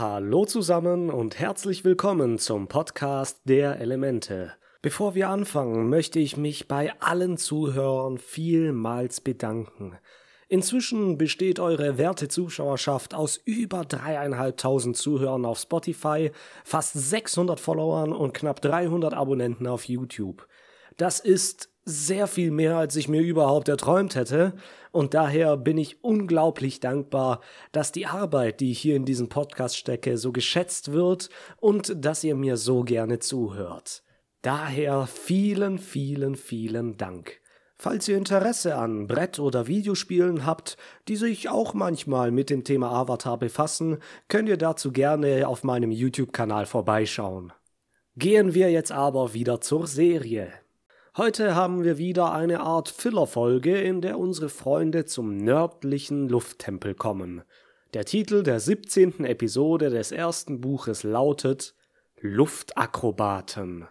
Hallo zusammen und herzlich willkommen zum Podcast der Elemente. Bevor wir anfangen, möchte ich mich bei allen Zuhörern vielmals bedanken. Inzwischen besteht eure werte Zuschauerschaft aus über dreieinhalbtausend Zuhörern auf Spotify, fast 600 Followern und knapp 300 Abonnenten auf YouTube. Das ist sehr viel mehr, als ich mir überhaupt erträumt hätte, und daher bin ich unglaublich dankbar, dass die Arbeit, die ich hier in diesen Podcast stecke, so geschätzt wird und dass ihr mir so gerne zuhört. Daher vielen, vielen, vielen Dank. Falls ihr Interesse an Brett- oder Videospielen habt, die sich auch manchmal mit dem Thema Avatar befassen, könnt ihr dazu gerne auf meinem YouTube-Kanal vorbeischauen. Gehen wir jetzt aber wieder zur Serie. Heute haben wir wieder eine Art Filler-Folge, in der unsere Freunde zum nördlichen Lufttempel kommen. Der Titel der 17. Episode des ersten Buches lautet Luftakrobaten.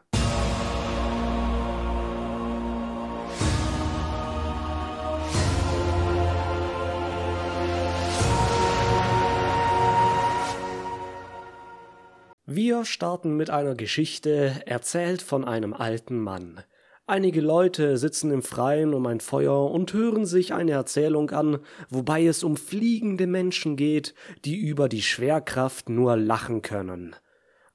Wir starten mit einer Geschichte, erzählt von einem alten Mann. Einige Leute sitzen im Freien um ein Feuer und hören sich eine Erzählung an, wobei es um fliegende Menschen geht, die über die Schwerkraft nur lachen können.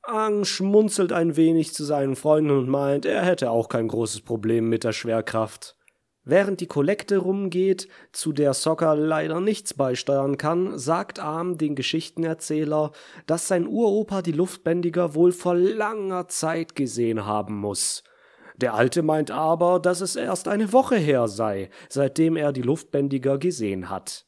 Ang schmunzelt ein wenig zu seinen Freunden und meint, er hätte auch kein großes Problem mit der Schwerkraft. Während die Kollekte rumgeht, zu der Soccer leider nichts beisteuern kann, sagt Arm den Geschichtenerzähler, dass sein Uropa die Luftbändiger wohl vor langer Zeit gesehen haben muss. Der Alte meint aber, dass es erst eine Woche her sei, seitdem er die Luftbändiger gesehen hat.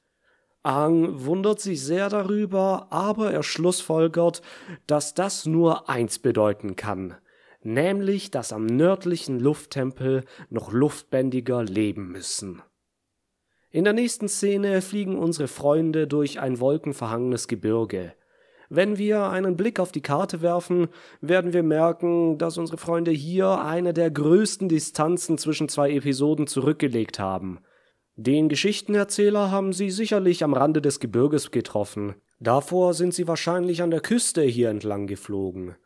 Ang wundert sich sehr darüber, aber er schlussfolgert, dass das nur eins bedeuten kann, nämlich, dass am nördlichen Lufttempel noch Luftbändiger leben müssen. In der nächsten Szene fliegen unsere Freunde durch ein wolkenverhangenes Gebirge. Wenn wir einen Blick auf die Karte werfen, werden wir merken, dass unsere Freunde hier eine der größten Distanzen zwischen zwei Episoden zurückgelegt haben. Den Geschichtenerzähler haben sie sicherlich am Rande des Gebirges getroffen. Davor sind sie wahrscheinlich an der Küste hier entlang geflogen.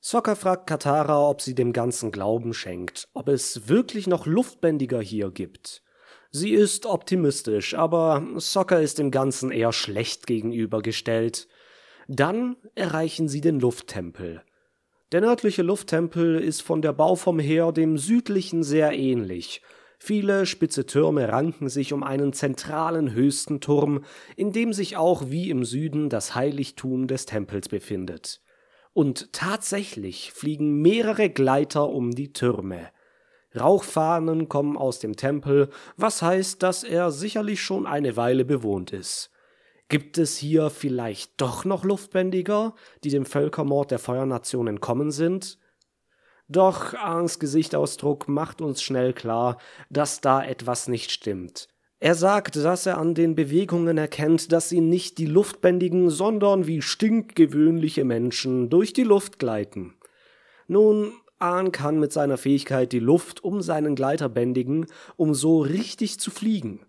Sokka fragt Katara, ob sie dem Ganzen Glauben schenkt, ob es wirklich noch Luftbändiger hier gibt. Sie ist optimistisch, aber Sokka ist dem Ganzen eher schlecht gegenübergestellt. Dann erreichen sie den Lufttempel. Der nördliche Lufttempel ist von der Bauform her dem südlichen sehr ähnlich. Viele spitze Türme ranken sich um einen zentralen höchsten Turm, in dem sich auch wie im Süden das Heiligtum des Tempels befindet. Und tatsächlich fliegen mehrere Gleiter um die Türme. Rauchfahnen kommen aus dem Tempel, was heißt, dass er sicherlich schon eine Weile bewohnt ist. Gibt es hier vielleicht doch noch Luftbändiger, die dem Völkermord der Feuernation entkommen sind? Doch Arns Gesichtsausdruck macht uns schnell klar, dass da etwas nicht stimmt. Er sagt, dass er an den Bewegungen erkennt, dass sie nicht die Luftbändigen, sondern wie stinkgewöhnliche Menschen durch die Luft gleiten. Nun, Ahn kann mit seiner Fähigkeit die Luft um seinen Gleiter bändigen, um so richtig zu fliegen.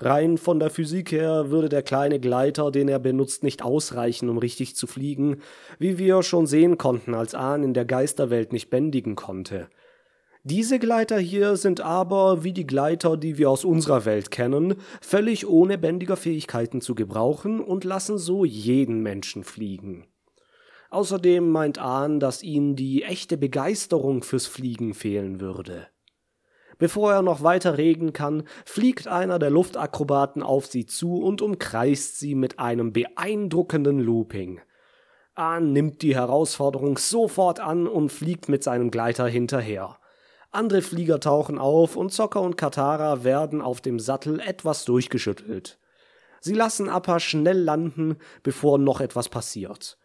Rein von der Physik her würde der kleine Gleiter, den er benutzt, nicht ausreichen, um richtig zu fliegen, wie wir schon sehen konnten, als Ahn in der Geisterwelt nicht bändigen konnte. Diese Gleiter hier sind aber, wie die Gleiter, die wir aus unserer Welt kennen, völlig ohne bändiger Fähigkeiten zu gebrauchen und lassen so jeden Menschen fliegen. Außerdem meint Ahn, dass ihnen die echte Begeisterung fürs Fliegen fehlen würde. Bevor er noch weiter reden kann, fliegt einer der Luftakrobaten auf sie zu und umkreist sie mit einem beeindruckenden Looping. Ahn nimmt die Herausforderung sofort an und fliegt mit seinem Gleiter hinterher. Andere Flieger tauchen auf und Zocker und Katara werden auf dem Sattel etwas durchgeschüttelt. Sie lassen Appa schnell landen, bevor noch etwas passiert.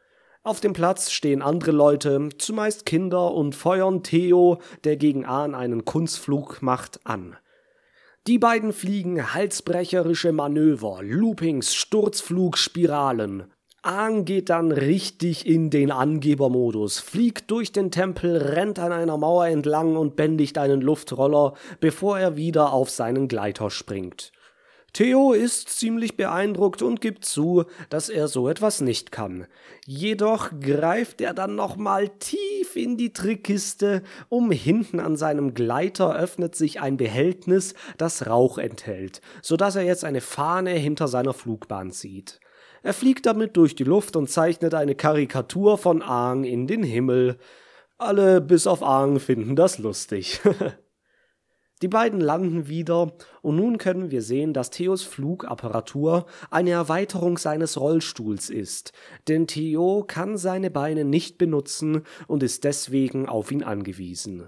Auf dem Platz stehen andere Leute, zumeist Kinder, und feuern Theo, der gegen Ahn einen Kunstflug macht, an. Die beiden fliegen halsbrecherische Manöver, Loopings, Sturzflug, Spiralen. Ahn geht dann richtig in den Angebermodus, fliegt durch den Tempel, rennt an einer Mauer entlang und bändigt einen Luftroller, bevor er wieder auf seinen Gleiter springt. Theo ist ziemlich beeindruckt und gibt zu, dass er so etwas nicht kann. Jedoch greift er dann nochmal tief in die Trickkiste, um hinten an seinem Gleiter öffnet sich ein Behältnis, das Rauch enthält, so dass er jetzt eine Fahne hinter seiner Flugbahn sieht. Er fliegt damit durch die Luft und zeichnet eine Karikatur von Aang in den Himmel. Alle bis auf Aang finden das lustig. Die beiden landen wieder und nun können wir sehen, dass Theos Flugapparatur eine Erweiterung seines Rollstuhls ist, denn Theo kann seine Beine nicht benutzen und ist deswegen auf ihn angewiesen.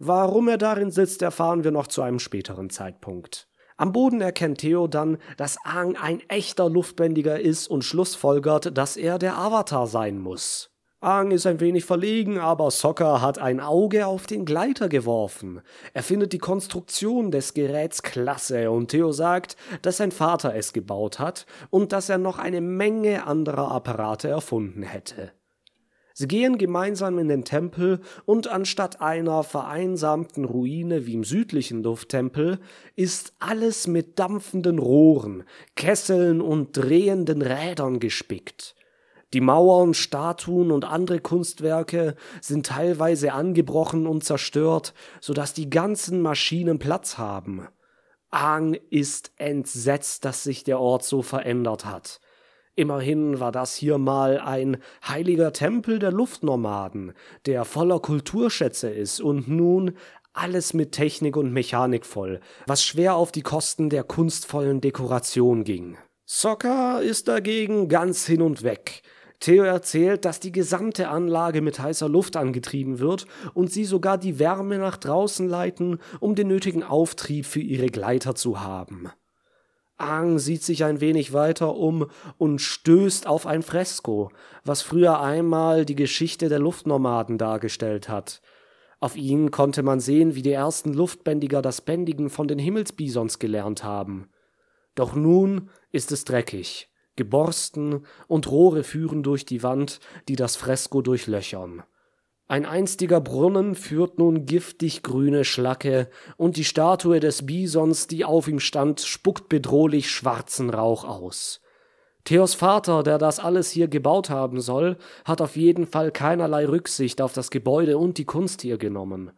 Warum er darin sitzt, erfahren wir noch zu einem späteren Zeitpunkt. Am Boden erkennt Theo dann, dass Aang ein echter Luftbändiger ist und schlussfolgert, dass er der Avatar sein muss. Aang ist ein wenig verlegen, aber Sokka hat ein Auge auf den Gleiter geworfen. Er findet die Konstruktion des Geräts klasse und Theo sagt, dass sein Vater es gebaut hat und dass er noch eine Menge anderer Apparate erfunden hätte. Sie gehen gemeinsam in den Tempel und anstatt einer vereinsamten Ruine wie im südlichen Lufttempel ist alles mit dampfenden Rohren, Kesseln und drehenden Rädern gespickt. Die Mauern, Statuen und andere Kunstwerke sind teilweise angebrochen und zerstört, so dass die ganzen Maschinen Platz haben. Aang ist entsetzt, dass sich der Ort so verändert hat. Immerhin war das hier mal ein heiliger Tempel der Luftnomaden, der voller Kulturschätze ist und nun alles mit Technik und Mechanik voll, was schwer auf die Kosten der kunstvollen Dekoration ging. Sokka ist dagegen ganz hin und weg. Theo erzählt, dass die gesamte Anlage mit heißer Luft angetrieben wird und sie sogar die Wärme nach draußen leiten, um den nötigen Auftrieb für ihre Gleiter zu haben. Aang sieht sich ein wenig weiter um und stößt auf ein Fresko, was früher einmal die Geschichte der Luftnomaden dargestellt hat. Auf ihnen konnte man sehen, wie die ersten Luftbändiger das Bändigen von den Himmelsbisons gelernt haben. Doch nun ist es dreckig geborsten und Rohre führen durch die Wand, die das Fresko durchlöchern. Ein einstiger Brunnen führt nun giftig grüne Schlacke, und die Statue des Bisons, die auf ihm stand, spuckt bedrohlich schwarzen Rauch aus. Theos Vater, der das alles hier gebaut haben soll, hat auf jeden Fall keinerlei Rücksicht auf das Gebäude und die Kunst hier genommen.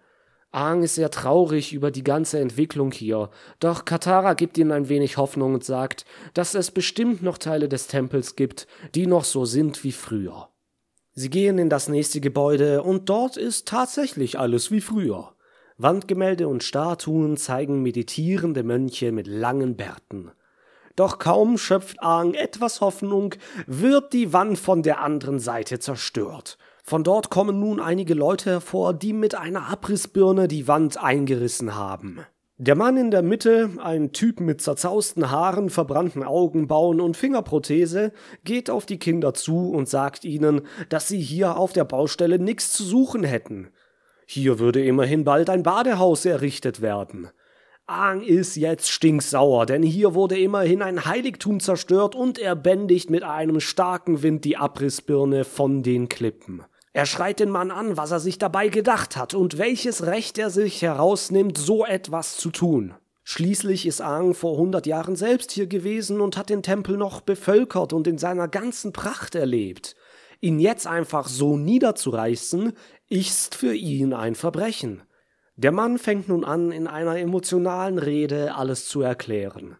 Aang ist sehr traurig über die ganze Entwicklung hier, doch Katara gibt ihnen ein wenig Hoffnung und sagt, dass es bestimmt noch Teile des Tempels gibt, die noch so sind wie früher. Sie gehen in das nächste Gebäude und dort ist tatsächlich alles wie früher. Wandgemälde und Statuen zeigen meditierende Mönche mit langen Bärten. Doch kaum schöpft Aang etwas Hoffnung, wird die Wand von der anderen Seite zerstört. Von dort kommen nun einige Leute hervor, die mit einer Abrissbirne die Wand eingerissen haben. Der Mann in der Mitte, ein Typ mit zerzausten Haaren, verbrannten Augenbauen und Fingerprothese, geht auf die Kinder zu und sagt ihnen, dass sie hier auf der Baustelle nichts zu suchen hätten. Hier würde immerhin bald ein Badehaus errichtet werden. Aang ist jetzt stinksauer, denn hier wurde immerhin ein Heiligtum zerstört und er bändigt mit einem starken Wind die Abrissbirne von den Klippen. Er schreit den Mann an, was er sich dabei gedacht hat und welches Recht er sich herausnimmt, so etwas zu tun. Schließlich ist Aang vor hundert Jahren selbst hier gewesen und hat den Tempel noch bevölkert und in seiner ganzen Pracht erlebt. Ihn jetzt einfach so niederzureißen, ist für ihn ein Verbrechen. Der Mann fängt nun an, in einer emotionalen Rede alles zu erklären.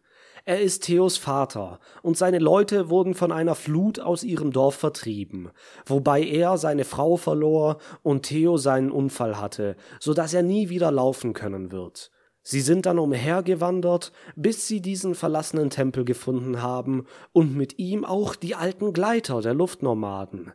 Er ist Theos Vater, und seine Leute wurden von einer Flut aus ihrem Dorf vertrieben, wobei er seine Frau verlor und Theo seinen Unfall hatte, so dass er nie wieder laufen können wird. Sie sind dann umhergewandert, bis sie diesen verlassenen Tempel gefunden haben und mit ihm auch die alten Gleiter der Luftnomaden.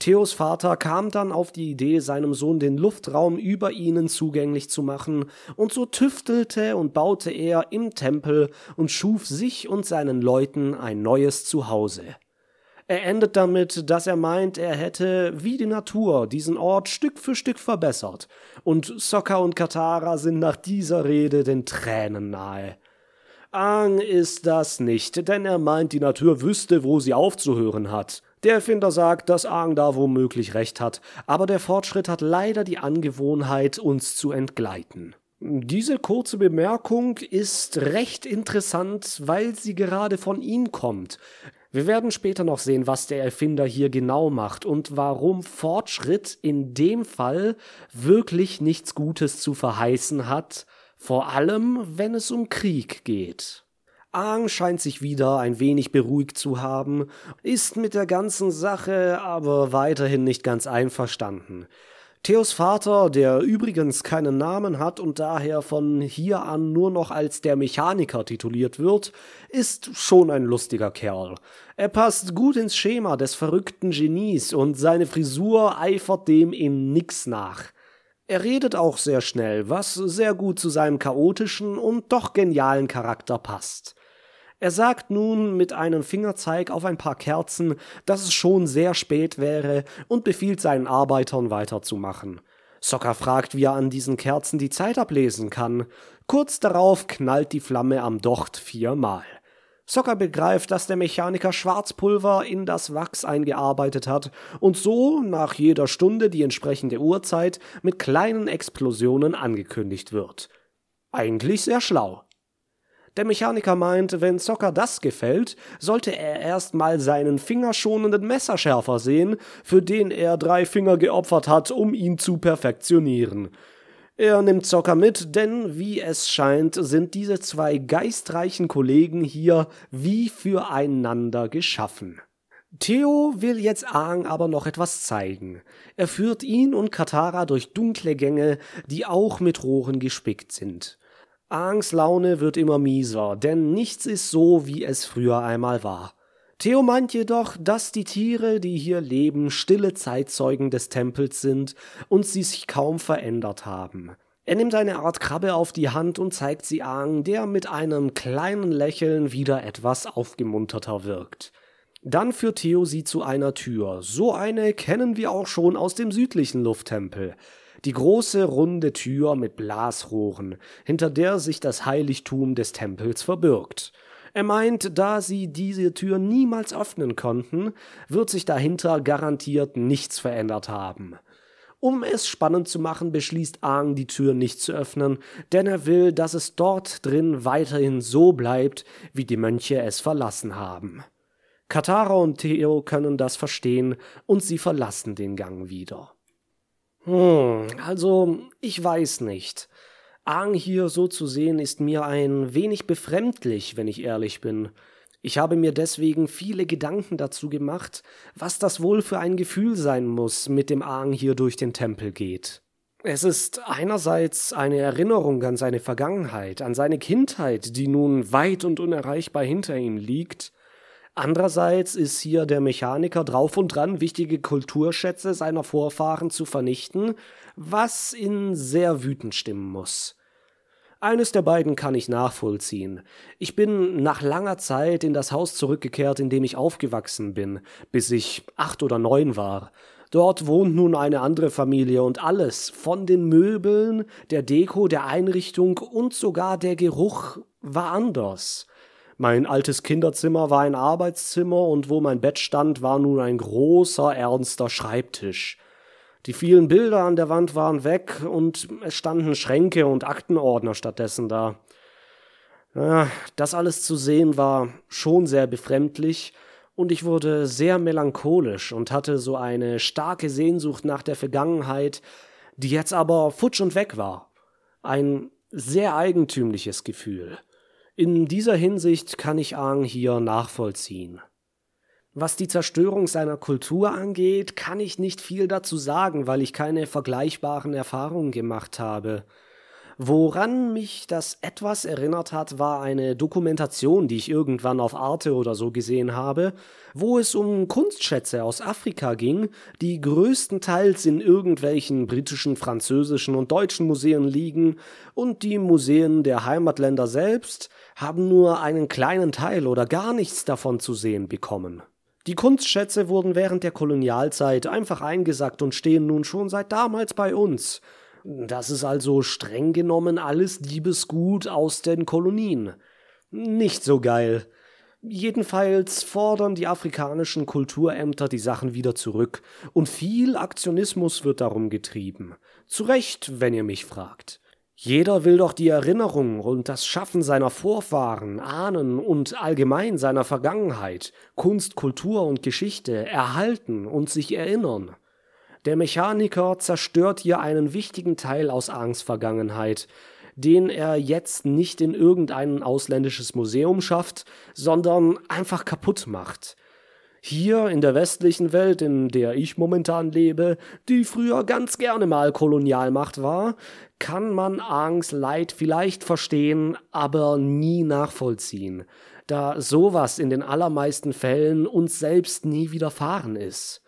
Theos Vater kam dann auf die Idee, seinem Sohn den Luftraum über ihnen zugänglich zu machen, und so tüftelte und baute er im Tempel und schuf sich und seinen Leuten ein neues Zuhause. Er endet damit, dass er meint, er hätte, wie die Natur, diesen Ort Stück für Stück verbessert, und Sokka und Katara sind nach dieser Rede den Tränen nahe. Aang ist das nicht, denn er meint, die Natur wüsste, wo sie aufzuhören hat. Der Erfinder sagt, dass Aang da womöglich recht hat, aber der Fortschritt hat leider die Angewohnheit, uns zu entgleiten. Diese kurze Bemerkung ist recht interessant, weil sie gerade von ihm kommt. Wir werden später noch sehen, was der Erfinder hier genau macht und warum Fortschritt in dem Fall wirklich nichts Gutes zu verheißen hat, vor allem wenn es um Krieg geht. Aang scheint sich wieder ein wenig beruhigt zu haben, ist mit der ganzen Sache aber weiterhin nicht ganz einverstanden. Theos Vater, der übrigens keinen Namen hat und daher von hier an nur noch als der Mechaniker tituliert wird, ist schon ein lustiger Kerl. Er passt gut ins Schema des verrückten Genies und seine Frisur eifert dem in nix nach. Er redet auch sehr schnell, was sehr gut zu seinem chaotischen und doch genialen Charakter passt. Er sagt nun mit einem Fingerzeig auf ein paar Kerzen, dass es schon sehr spät wäre und befiehlt seinen Arbeitern weiterzumachen. Sokka fragt, wie er an diesen Kerzen die Zeit ablesen kann. Kurz darauf knallt die Flamme am Docht viermal. Sokka begreift, dass der Mechaniker Schwarzpulver in das Wachs eingearbeitet hat und so nach jeder Stunde die entsprechende Uhrzeit mit kleinen Explosionen angekündigt wird. Eigentlich sehr schlau. Der Mechaniker meint, wenn Zocker das gefällt, sollte er erst mal seinen fingerschonenden Messerschärfer sehen, für den er drei Finger geopfert hat, um ihn zu perfektionieren. Er nimmt Zocker mit, denn wie es scheint, sind diese zwei geistreichen Kollegen hier wie füreinander geschaffen. Theo will jetzt Aang aber noch etwas zeigen. Er führt ihn und Katara durch dunkle Gänge, die auch mit Rohren gespickt sind. Aangs Laune wird immer mieser, denn nichts ist so, wie es früher einmal war. Theo meint jedoch, dass die Tiere, die hier leben, stille Zeitzeugen des Tempels sind und sie sich kaum verändert haben. Er nimmt eine Art Krabbe auf die Hand und zeigt sie Aang, der mit einem kleinen Lächeln wieder etwas aufgemunterter wirkt. Dann führt Theo sie zu einer Tür. So eine kennen wir auch schon aus dem südlichen Lufttempel die große runde Tür mit Blasrohren, hinter der sich das Heiligtum des Tempels verbirgt. Er meint, da sie diese Tür niemals öffnen konnten, wird sich dahinter garantiert nichts verändert haben. Um es spannend zu machen, beschließt Aang, die Tür nicht zu öffnen, denn er will, dass es dort drin weiterhin so bleibt, wie die Mönche es verlassen haben. Katara und Theo können das verstehen und sie verlassen den Gang wieder. Hm, also, ich weiß nicht. Aang hier so zu sehen ist mir ein wenig befremdlich, wenn ich ehrlich bin. Ich habe mir deswegen viele Gedanken dazu gemacht, was das wohl für ein Gefühl sein muss, mit dem Aang hier durch den Tempel geht. Es ist einerseits eine Erinnerung an seine Vergangenheit, an seine Kindheit, die nun weit und unerreichbar hinter ihm liegt, Andererseits ist hier der Mechaniker drauf und dran, wichtige Kulturschätze seiner Vorfahren zu vernichten, was ihn sehr wütend stimmen muss. Eines der beiden kann ich nachvollziehen. Ich bin nach langer Zeit in das Haus zurückgekehrt, in dem ich aufgewachsen bin, bis ich acht oder neun war. Dort wohnt nun eine andere Familie und alles, von den Möbeln, der Deko, der Einrichtung und sogar der Geruch war anders. Mein altes Kinderzimmer war ein Arbeitszimmer und wo mein Bett stand, war nun ein großer, ernster Schreibtisch. Die vielen Bilder an der Wand waren weg und es standen Schränke und Aktenordner stattdessen da. Das alles zu sehen war schon sehr befremdlich und ich wurde sehr melancholisch und hatte so eine starke Sehnsucht nach der Vergangenheit, die jetzt aber futsch und weg war. Ein sehr eigentümliches Gefühl. In dieser Hinsicht kann ich Aang hier nachvollziehen. Was die Zerstörung seiner Kultur angeht, kann ich nicht viel dazu sagen, weil ich keine vergleichbaren Erfahrungen gemacht habe. Woran mich das etwas erinnert hat, war eine Dokumentation, die ich irgendwann auf Arte oder so gesehen habe, wo es um Kunstschätze aus Afrika ging, die größtenteils in irgendwelchen britischen, französischen und deutschen Museen liegen, und die Museen der Heimatländer selbst haben nur einen kleinen Teil oder gar nichts davon zu sehen bekommen. Die Kunstschätze wurden während der Kolonialzeit einfach eingesackt und stehen nun schon seit damals bei uns, das ist also streng genommen alles Diebesgut aus den Kolonien. Nicht so geil. Jedenfalls fordern die afrikanischen Kulturämter die Sachen wieder zurück, und viel Aktionismus wird darum getrieben. Zu Recht, wenn ihr mich fragt. Jeder will doch die Erinnerung und das Schaffen seiner Vorfahren, Ahnen und allgemein seiner Vergangenheit, Kunst, Kultur und Geschichte erhalten und sich erinnern. Der Mechaniker zerstört hier einen wichtigen Teil aus Angs Vergangenheit, den er jetzt nicht in irgendein ausländisches Museum schafft, sondern einfach kaputt macht. Hier in der westlichen Welt, in der ich momentan lebe, die früher ganz gerne mal Kolonialmacht war, kann man Angs Leid vielleicht verstehen, aber nie nachvollziehen, da sowas in den allermeisten Fällen uns selbst nie widerfahren ist.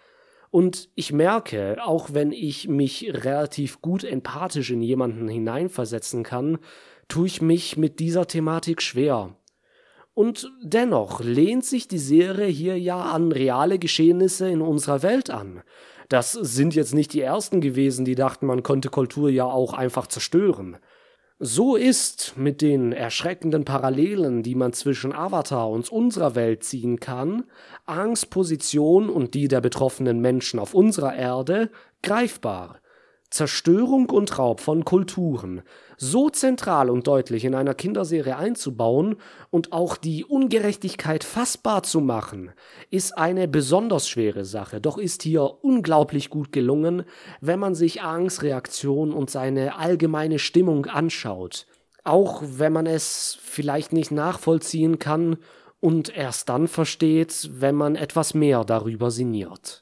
Und ich merke, auch wenn ich mich relativ gut empathisch in jemanden hineinversetzen kann, tue ich mich mit dieser Thematik schwer. Und dennoch lehnt sich die Serie hier ja an reale Geschehnisse in unserer Welt an. Das sind jetzt nicht die ersten gewesen, die dachten, man konnte Kultur ja auch einfach zerstören. So ist mit den erschreckenden Parallelen, die man zwischen Avatar und unserer Welt ziehen kann, Angs Position und die der betroffenen Menschen auf unserer Erde greifbar. Zerstörung und Raub von Kulturen so zentral und deutlich in einer Kinderserie einzubauen und auch die Ungerechtigkeit fassbar zu machen, ist eine besonders schwere Sache, doch ist hier unglaublich gut gelungen, wenn man sich Angs Reaktion und seine allgemeine Stimmung anschaut, auch wenn man es vielleicht nicht nachvollziehen kann und erst dann versteht, wenn man etwas mehr darüber sinniert.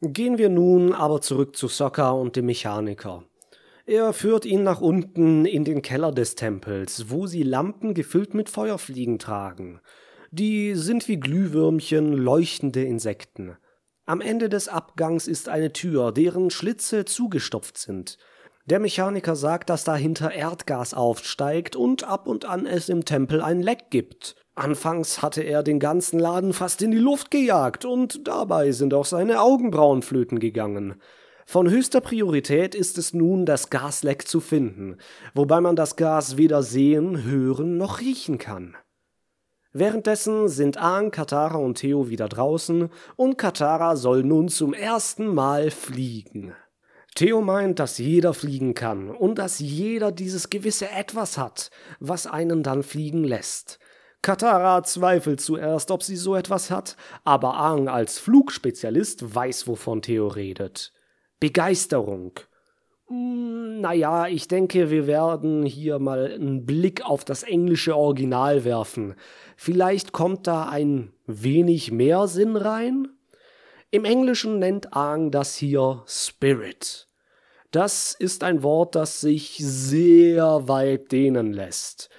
Gehen wir nun aber zurück zu Sokka und dem Mechaniker. Er führt ihn nach unten in den Keller des Tempels, wo sie Lampen gefüllt mit Feuerfliegen tragen. Die sind wie Glühwürmchen leuchtende Insekten. Am Ende des Abgangs ist eine Tür, deren Schlitze zugestopft sind. Der Mechaniker sagt, dass dahinter Erdgas aufsteigt und ab und an es im Tempel ein Leck gibt. Anfangs hatte er den ganzen Laden fast in die Luft gejagt und dabei sind auch seine Augenbrauen flöten gegangen. Von höchster Priorität ist es nun, das Gasleck zu finden, wobei man das Gas weder sehen, hören noch riechen kann. Währenddessen sind Aang, Katara und Theo wieder draußen und Katara soll nun zum ersten Mal fliegen. Theo meint, dass jeder fliegen kann und dass jeder dieses gewisse Etwas hat, was einen dann fliegen lässt. Katara zweifelt zuerst, ob sie so etwas hat, aber Aang als Flugspezialist weiß, wovon Theo redet. Begeisterung. Hm, naja, ich denke, wir werden hier mal einen Blick auf das englische Original werfen. Vielleicht kommt da ein wenig mehr Sinn rein? Im Englischen nennt Aang das hier Spirit. Das ist ein Wort, das sich sehr weit dehnen lässt.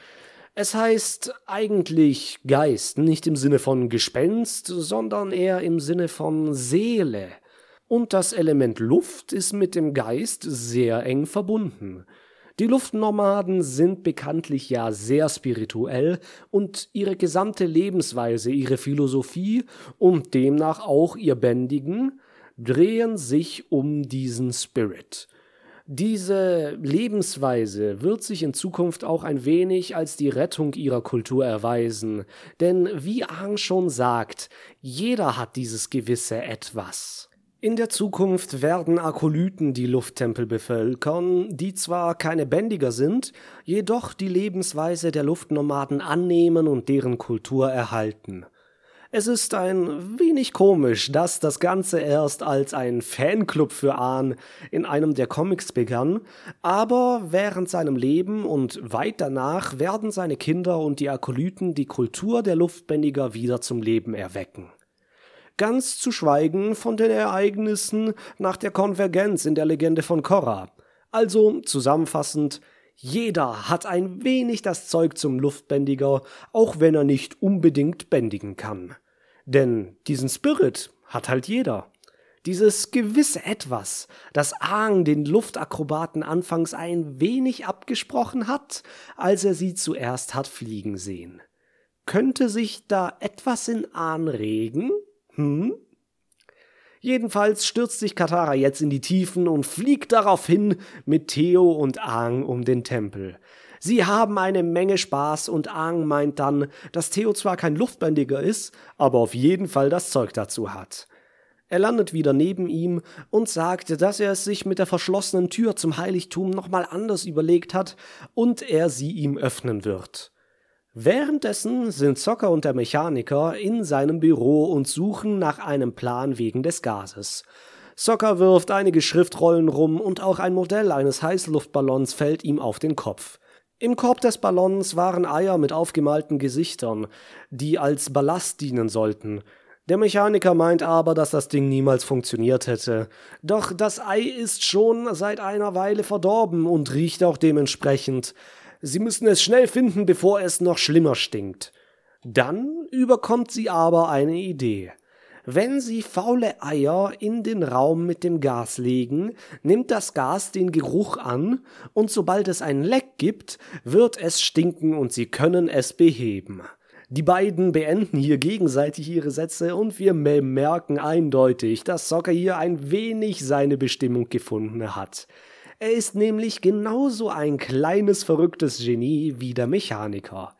Es heißt eigentlich Geist, nicht im Sinne von Gespenst, sondern eher im Sinne von Seele. Und das Element Luft ist mit dem Geist sehr eng verbunden. Die Luftnomaden sind bekanntlich ja sehr spirituell und ihre gesamte Lebensweise, ihre Philosophie und demnach auch ihr Bändigen drehen sich um diesen Spirit. Diese Lebensweise wird sich in Zukunft auch ein wenig als die Rettung ihrer Kultur erweisen, denn wie Aang schon sagt, jeder hat dieses gewisse Etwas. In der Zukunft werden Akolyten die Lufttempel bevölkern, die zwar keine Bändiger sind, jedoch die Lebensweise der Luftnomaden annehmen und deren Kultur erhalten. Es ist ein wenig komisch, dass das Ganze erst als ein Fanclub für Ahn in einem der Comics begann, aber während seinem Leben und weit danach werden seine Kinder und die Akolyten die Kultur der Luftbändiger wieder zum Leben erwecken. Ganz zu schweigen von den Ereignissen nach der Konvergenz in der Legende von Korra. Also zusammenfassend, jeder hat ein wenig das Zeug zum Luftbändiger, auch wenn er nicht unbedingt bändigen kann. Denn diesen Spirit hat halt jeder. Dieses gewisse Etwas, das Aang den Luftakrobaten anfangs ein wenig abgesprochen hat, als er sie zuerst hat fliegen sehen. Könnte sich da etwas in Ahn regen? Hm? Jedenfalls stürzt sich Katara jetzt in die Tiefen und fliegt daraufhin mit Theo und Aang um den Tempel. Sie haben eine Menge Spaß und Aang meint dann, dass Theo zwar kein Luftbändiger ist, aber auf jeden Fall das Zeug dazu hat. Er landet wieder neben ihm und sagt, dass er es sich mit der verschlossenen Tür zum Heiligtum nochmal anders überlegt hat und er sie ihm öffnen wird. Währenddessen sind Zocker und der Mechaniker in seinem Büro und suchen nach einem Plan wegen des Gases. Zocker wirft einige Schriftrollen rum und auch ein Modell eines Heißluftballons fällt ihm auf den Kopf. Im Korb des Ballons waren Eier mit aufgemalten Gesichtern, die als Ballast dienen sollten. Der Mechaniker meint aber, dass das Ding niemals funktioniert hätte. Doch das Ei ist schon seit einer Weile verdorben und riecht auch dementsprechend. Sie müssen es schnell finden, bevor es noch schlimmer stinkt. Dann überkommt sie aber eine Idee. Wenn Sie faule Eier in den Raum mit dem Gas legen, nimmt das Gas den Geruch an, und sobald es ein Leck gibt, wird es stinken und Sie können es beheben. Die beiden beenden hier gegenseitig ihre Sätze und wir merken eindeutig, dass Soccer hier ein wenig seine Bestimmung gefunden hat. Er ist nämlich genauso ein kleines verrücktes Genie wie der Mechaniker.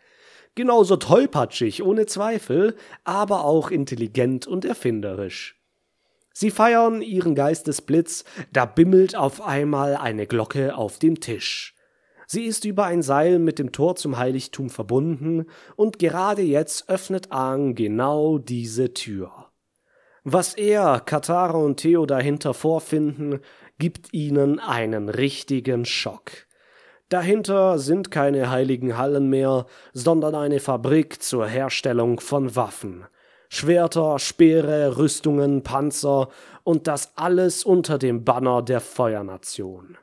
Genauso tollpatschig, ohne Zweifel, aber auch intelligent und erfinderisch. Sie feiern ihren Geistesblitz, da bimmelt auf einmal eine Glocke auf dem Tisch. Sie ist über ein Seil mit dem Tor zum Heiligtum verbunden, und gerade jetzt öffnet Aang genau diese Tür. Was er, Katara und Theo dahinter vorfinden, gibt ihnen einen richtigen Schock. Dahinter sind keine heiligen Hallen mehr, sondern eine Fabrik zur Herstellung von Waffen. Schwerter, Speere, Rüstungen, Panzer und das alles unter dem Banner der Feuernation.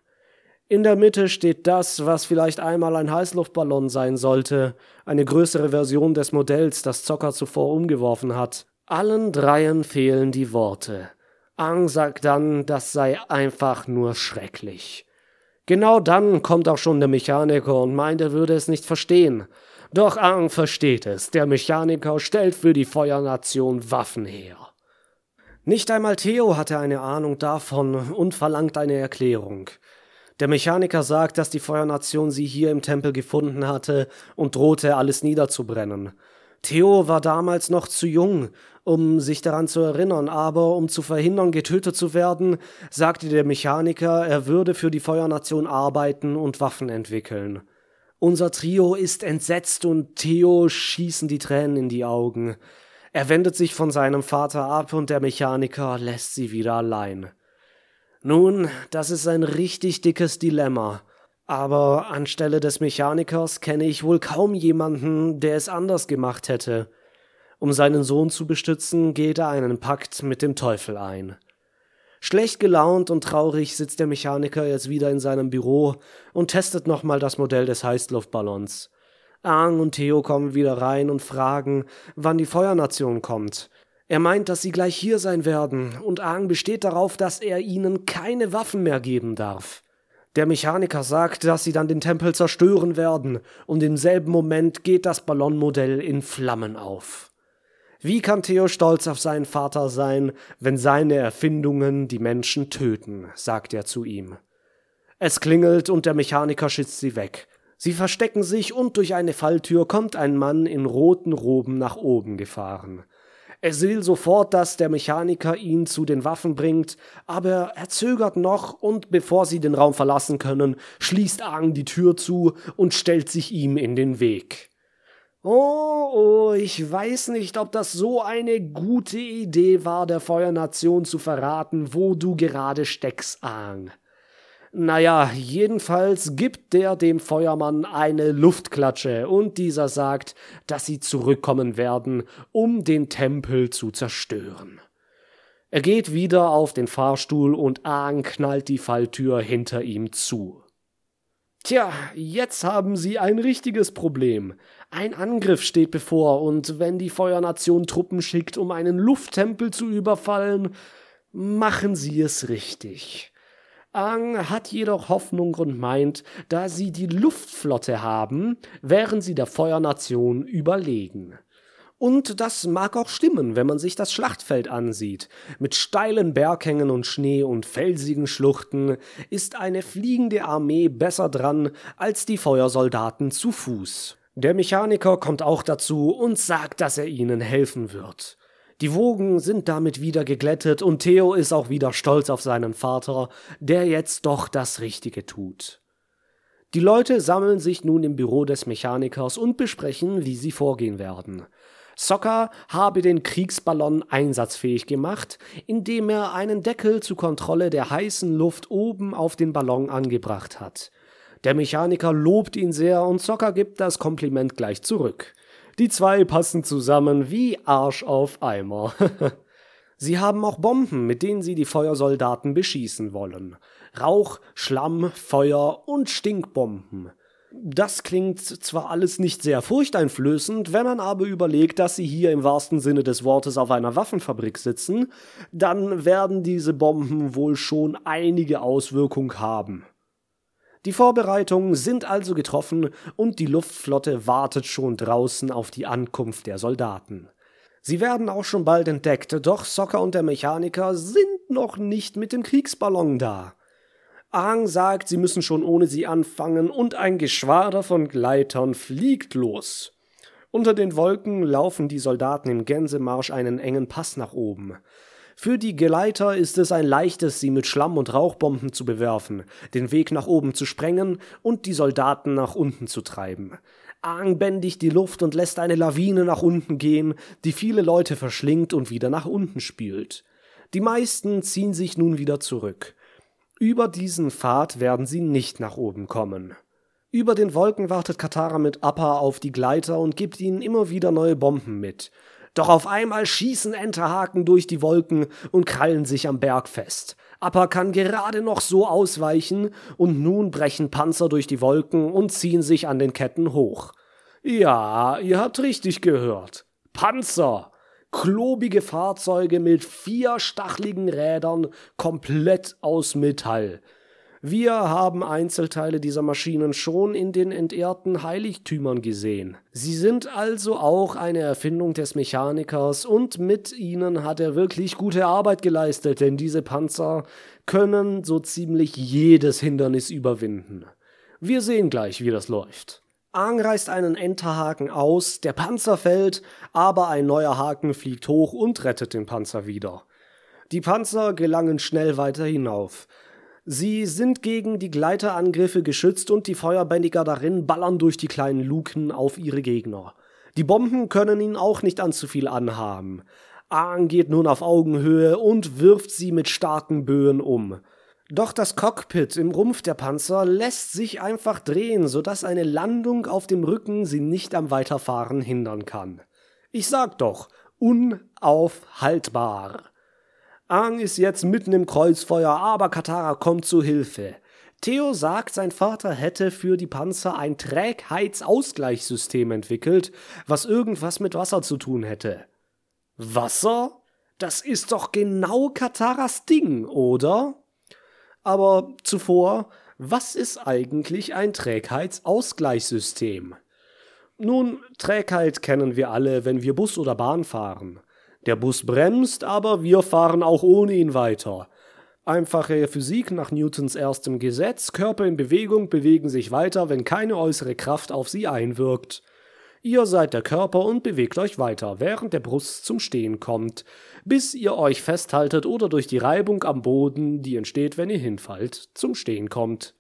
In der Mitte steht das, was vielleicht einmal ein Heißluftballon sein sollte, eine größere Version des Modells, das Zocker zuvor umgeworfen hat. Allen dreien fehlen die Worte. Ang sagt dann, das sei einfach nur schrecklich. Genau dann kommt auch schon der Mechaniker und meint, er würde es nicht verstehen. Doch Ang versteht es. Der Mechaniker stellt für die Feuernation Waffen her. Nicht einmal Theo hatte eine Ahnung davon und verlangt eine Erklärung. Der Mechaniker sagt, dass die Feuernation sie hier im Tempel gefunden hatte und drohte, alles niederzubrennen. Theo war damals noch zu jung, um sich daran zu erinnern, aber um zu verhindern, getötet zu werden, sagte der Mechaniker, er würde für die Feuernation arbeiten und Waffen entwickeln. Unser Trio ist entsetzt und Theo schießen die Tränen in die Augen. Er wendet sich von seinem Vater ab und der Mechaniker lässt sie wieder allein. Nun, das ist ein richtig dickes Dilemma. Aber anstelle des Mechanikers kenne ich wohl kaum jemanden, der es anders gemacht hätte. Um seinen Sohn zu bestützen, geht er einen Pakt mit dem Teufel ein. Schlecht gelaunt und traurig sitzt der Mechaniker jetzt wieder in seinem Büro und testet nochmal das Modell des Heißluftballons. Aang und Theo kommen wieder rein und fragen, wann die Feuernation kommt. Er meint, dass sie gleich hier sein werden, und Aang besteht darauf, dass er ihnen keine Waffen mehr geben darf. Der Mechaniker sagt, dass sie dann den Tempel zerstören werden, und im selben Moment geht das Ballonmodell in Flammen auf. Wie kann Theo stolz auf seinen Vater sein, wenn seine Erfindungen die Menschen töten, sagt er zu ihm. Es klingelt und der Mechaniker schützt sie weg. Sie verstecken sich und durch eine Falltür kommt ein Mann in roten Roben nach oben gefahren. Er will sofort, dass der Mechaniker ihn zu den Waffen bringt, aber er zögert noch und bevor sie den Raum verlassen können, schließt Aang die Tür zu und stellt sich ihm in den Weg. Oh, oh, ich weiß nicht, ob das so eine gute Idee war, der Feuernation zu verraten, wo du gerade steckst, Aang. Naja, jedenfalls gibt der dem Feuermann eine Luftklatsche und dieser sagt, dass sie zurückkommen werden, um den Tempel zu zerstören. Er geht wieder auf den Fahrstuhl und Aang knallt die Falltür hinter ihm zu. Tja, jetzt haben sie ein richtiges Problem. Ein Angriff steht bevor, und wenn die Feuernation Truppen schickt, um einen Lufttempel zu überfallen, machen sie es richtig. Aang hat jedoch Hoffnung und meint, da sie die Luftflotte haben, wären sie der Feuernation überlegen. Und das mag auch stimmen, wenn man sich das Schlachtfeld ansieht. Mit steilen Berghängen und Schnee und felsigen Schluchten ist eine fliegende Armee besser dran als die Feuersoldaten zu Fuß. Der Mechaniker kommt auch dazu und sagt, dass er ihnen helfen wird. Die Wogen sind damit wieder geglättet und Theo ist auch wieder stolz auf seinen Vater, der jetzt doch das Richtige tut. Die Leute sammeln sich nun im Büro des Mechanikers und besprechen, wie sie vorgehen werden. Soccer habe den Kriegsballon einsatzfähig gemacht, indem er einen Deckel zur Kontrolle der heißen Luft oben auf den Ballon angebracht hat. Der Mechaniker lobt ihn sehr und Soccer gibt das Kompliment gleich zurück. Die zwei passen zusammen wie Arsch auf Eimer. sie haben auch Bomben, mit denen sie die Feuersoldaten beschießen wollen. Rauch, Schlamm, Feuer und Stinkbomben. Das klingt zwar alles nicht sehr furchteinflößend, wenn man aber überlegt, dass sie hier im wahrsten Sinne des Wortes auf einer Waffenfabrik sitzen, dann werden diese Bomben wohl schon einige Auswirkungen haben. Die Vorbereitungen sind also getroffen und die Luftflotte wartet schon draußen auf die Ankunft der Soldaten. Sie werden auch schon bald entdeckt, doch Socker und der Mechaniker sind noch nicht mit dem Kriegsballon da. Aang sagt, sie müssen schon ohne sie anfangen und ein Geschwader von Gleitern fliegt los. Unter den Wolken laufen die Soldaten im Gänsemarsch einen engen Pass nach oben. Für die Geleiter ist es ein leichtes, sie mit Schlamm und Rauchbomben zu bewerfen, den Weg nach oben zu sprengen und die Soldaten nach unten zu treiben. Aang bändigt die Luft und lässt eine Lawine nach unten gehen, die viele Leute verschlingt und wieder nach unten spült. Die meisten ziehen sich nun wieder zurück. Über diesen Pfad werden sie nicht nach oben kommen. Über den Wolken wartet Katara mit Appa auf die Gleiter und gibt ihnen immer wieder neue Bomben mit. Doch auf einmal schießen Enterhaken durch die Wolken und krallen sich am Berg fest. Appa kann gerade noch so ausweichen, und nun brechen Panzer durch die Wolken und ziehen sich an den Ketten hoch. Ja, ihr habt richtig gehört. Panzer! Klobige Fahrzeuge mit vier stachligen Rädern, komplett aus Metall. Wir haben Einzelteile dieser Maschinen schon in den entehrten Heiligtümern gesehen. Sie sind also auch eine Erfindung des Mechanikers und mit ihnen hat er wirklich gute Arbeit geleistet, denn diese Panzer können so ziemlich jedes Hindernis überwinden. Wir sehen gleich, wie das läuft. Aang reißt einen Enterhaken aus, der Panzer fällt, aber ein neuer Haken fliegt hoch und rettet den Panzer wieder. Die Panzer gelangen schnell weiter hinauf. Sie sind gegen die Gleiterangriffe geschützt und die Feuerbändiger darin ballern durch die kleinen Luken auf ihre Gegner. Die Bomben können ihnen auch nicht allzu viel anhaben. Aang geht nun auf Augenhöhe und wirft sie mit starken Böen um. Doch das Cockpit im Rumpf der Panzer lässt sich einfach drehen, sodass eine Landung auf dem Rücken sie nicht am Weiterfahren hindern kann. Ich sag doch, unaufhaltbar. Aang ist jetzt mitten im Kreuzfeuer, aber Katara kommt zu Hilfe. Theo sagt, sein Vater hätte für die Panzer ein Trägheitsausgleichssystem entwickelt, was irgendwas mit Wasser zu tun hätte. Wasser? Das ist doch genau Kataras Ding, oder? Aber zuvor, was ist eigentlich ein Trägheitsausgleichssystem? Nun, Trägheit kennen wir alle, wenn wir Bus oder Bahn fahren. Der Bus bremst, aber wir fahren auch ohne ihn weiter. Einfache Physik nach Newtons erstem Gesetz, Körper in Bewegung bewegen sich weiter, wenn keine äußere Kraft auf sie einwirkt. Ihr seid der Körper und bewegt euch weiter, während der Brust zum Stehen kommt, bis ihr euch festhaltet oder durch die Reibung am Boden, die entsteht, wenn ihr hinfallt, zum Stehen kommt.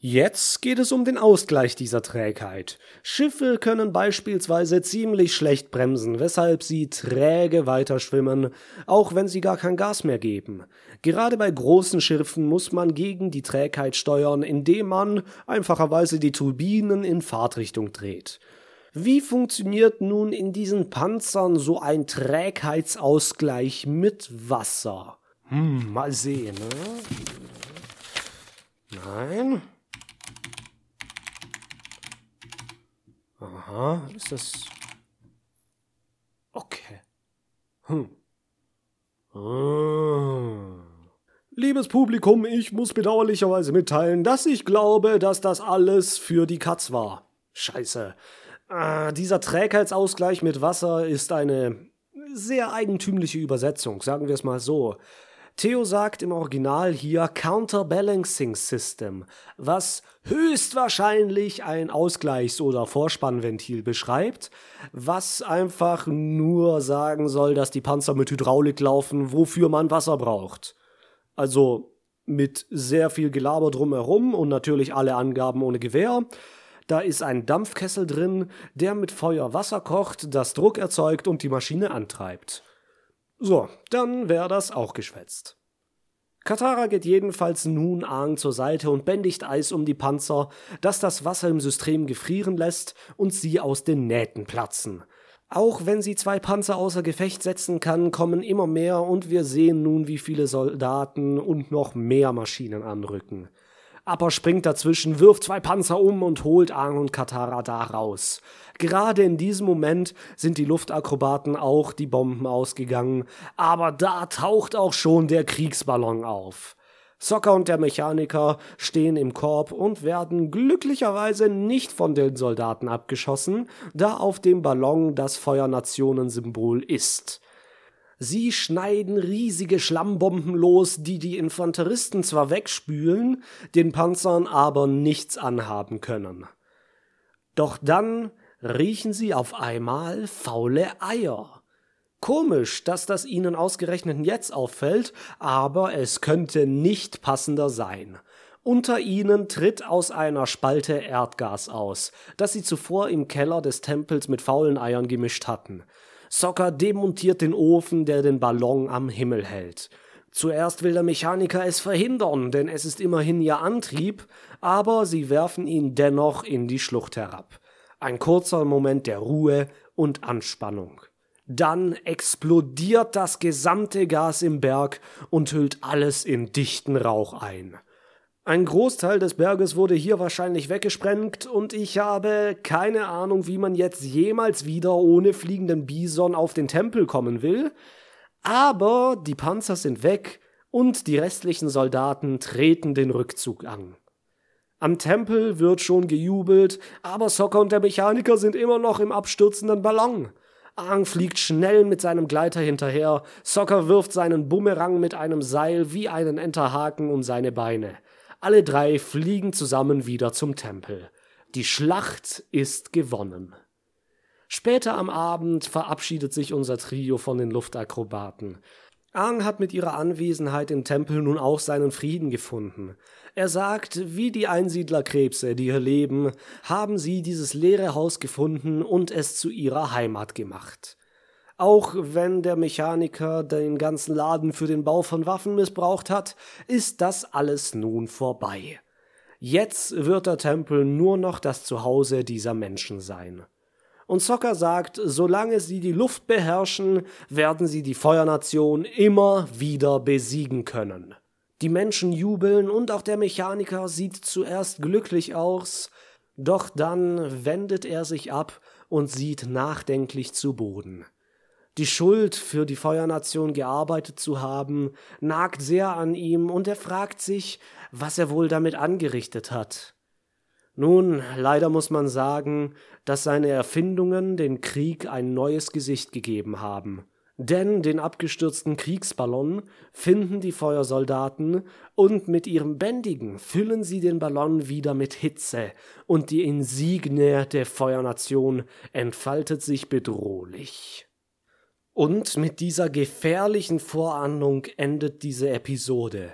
Jetzt geht es um den Ausgleich dieser Trägheit. Schiffe können beispielsweise ziemlich schlecht bremsen, weshalb sie träge weiterschwimmen, auch wenn sie gar kein Gas mehr geben. Gerade bei großen Schiffen muss man gegen die Trägheit steuern, indem man einfacherweise die Turbinen in Fahrtrichtung dreht. Wie funktioniert nun in diesen Panzern so ein Trägheitsausgleich mit Wasser? Hm, mal sehen, ne? Nein. Aha, ist das. Okay. Hm. Ah. Liebes Publikum, ich muss bedauerlicherweise mitteilen, dass ich glaube, dass das alles für die Katz war. Scheiße. Ah, dieser Trägheitsausgleich mit Wasser ist eine sehr eigentümliche Übersetzung, sagen wir es mal so. Theo sagt im Original hier Counterbalancing System, was höchstwahrscheinlich ein Ausgleichs- oder Vorspannventil beschreibt, was einfach nur sagen soll, dass die Panzer mit Hydraulik laufen, wofür man Wasser braucht. Also mit sehr viel Gelaber drumherum und natürlich alle Angaben ohne Gewehr. Da ist ein Dampfkessel drin, der mit Feuer Wasser kocht, das Druck erzeugt und die Maschine antreibt. So, dann wäre das auch geschwätzt. Katara geht jedenfalls nun Aang zur Seite und bändigt Eis um die Panzer, das das Wasser im System gefrieren lässt und sie aus den Nähten platzen. Auch wenn sie zwei Panzer außer Gefecht setzen kann, kommen immer mehr und wir sehen nun, wie viele Soldaten und noch mehr Maschinen anrücken. Appa springt dazwischen, wirft zwei Panzer um und holt Aang und Katara da raus. Gerade in diesem Moment sind die Luftakrobaten auch die Bomben ausgegangen, aber da taucht auch schon der Kriegsballon auf. Soccer und der Mechaniker stehen im Korb und werden glücklicherweise nicht von den Soldaten abgeschossen, da auf dem Ballon das Feuernationensymbol ist. Sie schneiden riesige Schlammbomben los, die die Infanteristen zwar wegspülen, den Panzern aber nichts anhaben können. Doch dann riechen sie auf einmal faule Eier. Komisch, dass das ihnen ausgerechnet jetzt auffällt, aber es könnte nicht passender sein. Unter ihnen tritt aus einer Spalte Erdgas aus, das sie zuvor im Keller des Tempels mit faulen Eiern gemischt hatten. Soccer demontiert den Ofen, der den Ballon am Himmel hält. Zuerst will der Mechaniker es verhindern, denn es ist immerhin ihr Antrieb, aber sie werfen ihn dennoch in die Schlucht herab. Ein kurzer Moment der Ruhe und Anspannung. Dann explodiert das gesamte Gas im Berg und hüllt alles in dichten Rauch ein. Ein Großteil des Berges wurde hier wahrscheinlich weggesprengt und ich habe keine Ahnung, wie man jetzt jemals wieder ohne fliegenden Bison auf den Tempel kommen will. Aber die Panzer sind weg und die restlichen Soldaten treten den Rückzug an. Am Tempel wird schon gejubelt, aber Soccer und der Mechaniker sind immer noch im abstürzenden Ballon. Aang fliegt schnell mit seinem Gleiter hinterher, Soccer wirft seinen Bumerang mit einem Seil wie einen Enterhaken um seine Beine. Alle drei fliegen zusammen wieder zum Tempel. Die Schlacht ist gewonnen. Später am Abend verabschiedet sich unser Trio von den Luftakrobaten. Aang hat mit ihrer Anwesenheit im Tempel nun auch seinen Frieden gefunden. Er sagt, wie die Einsiedlerkrebse, die hier leben, haben sie dieses leere Haus gefunden und es zu ihrer Heimat gemacht. Auch wenn der Mechaniker den ganzen Laden für den Bau von Waffen missbraucht hat, ist das alles nun vorbei. Jetzt wird der Tempel nur noch das Zuhause dieser Menschen sein. Und Soccer sagt, solange sie die Luft beherrschen, werden sie die Feuernation immer wieder besiegen können. Die Menschen jubeln und auch der Mechaniker sieht zuerst glücklich aus, doch dann wendet er sich ab und sieht nachdenklich zu Boden. Die Schuld, für die Feuernation gearbeitet zu haben, nagt sehr an ihm, und er fragt sich, was er wohl damit angerichtet hat. Nun, leider muss man sagen, dass seine Erfindungen den Krieg ein neues Gesicht gegeben haben. Denn den abgestürzten Kriegsballon finden die Feuersoldaten und mit ihrem Bändigen füllen sie den Ballon wieder mit Hitze und die Insignie der Feuernation entfaltet sich bedrohlich. Und mit dieser gefährlichen Vorahnung endet diese Episode.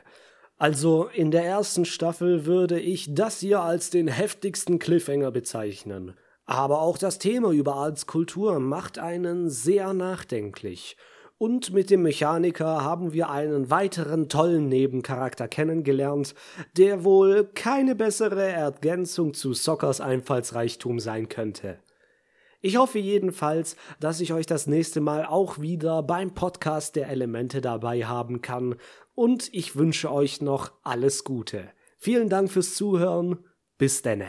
Also in der ersten Staffel würde ich das hier als den heftigsten Cliffhanger bezeichnen. Aber auch das Thema über Arztkultur macht einen sehr nachdenklich. Und mit dem Mechaniker haben wir einen weiteren tollen Nebencharakter kennengelernt, der wohl keine bessere Ergänzung zu Sockers Einfallsreichtum sein könnte. Ich hoffe jedenfalls, dass ich euch das nächste Mal auch wieder beim Podcast der Elemente dabei haben kann und ich wünsche euch noch alles Gute. Vielen Dank fürs Zuhören. Bis denne.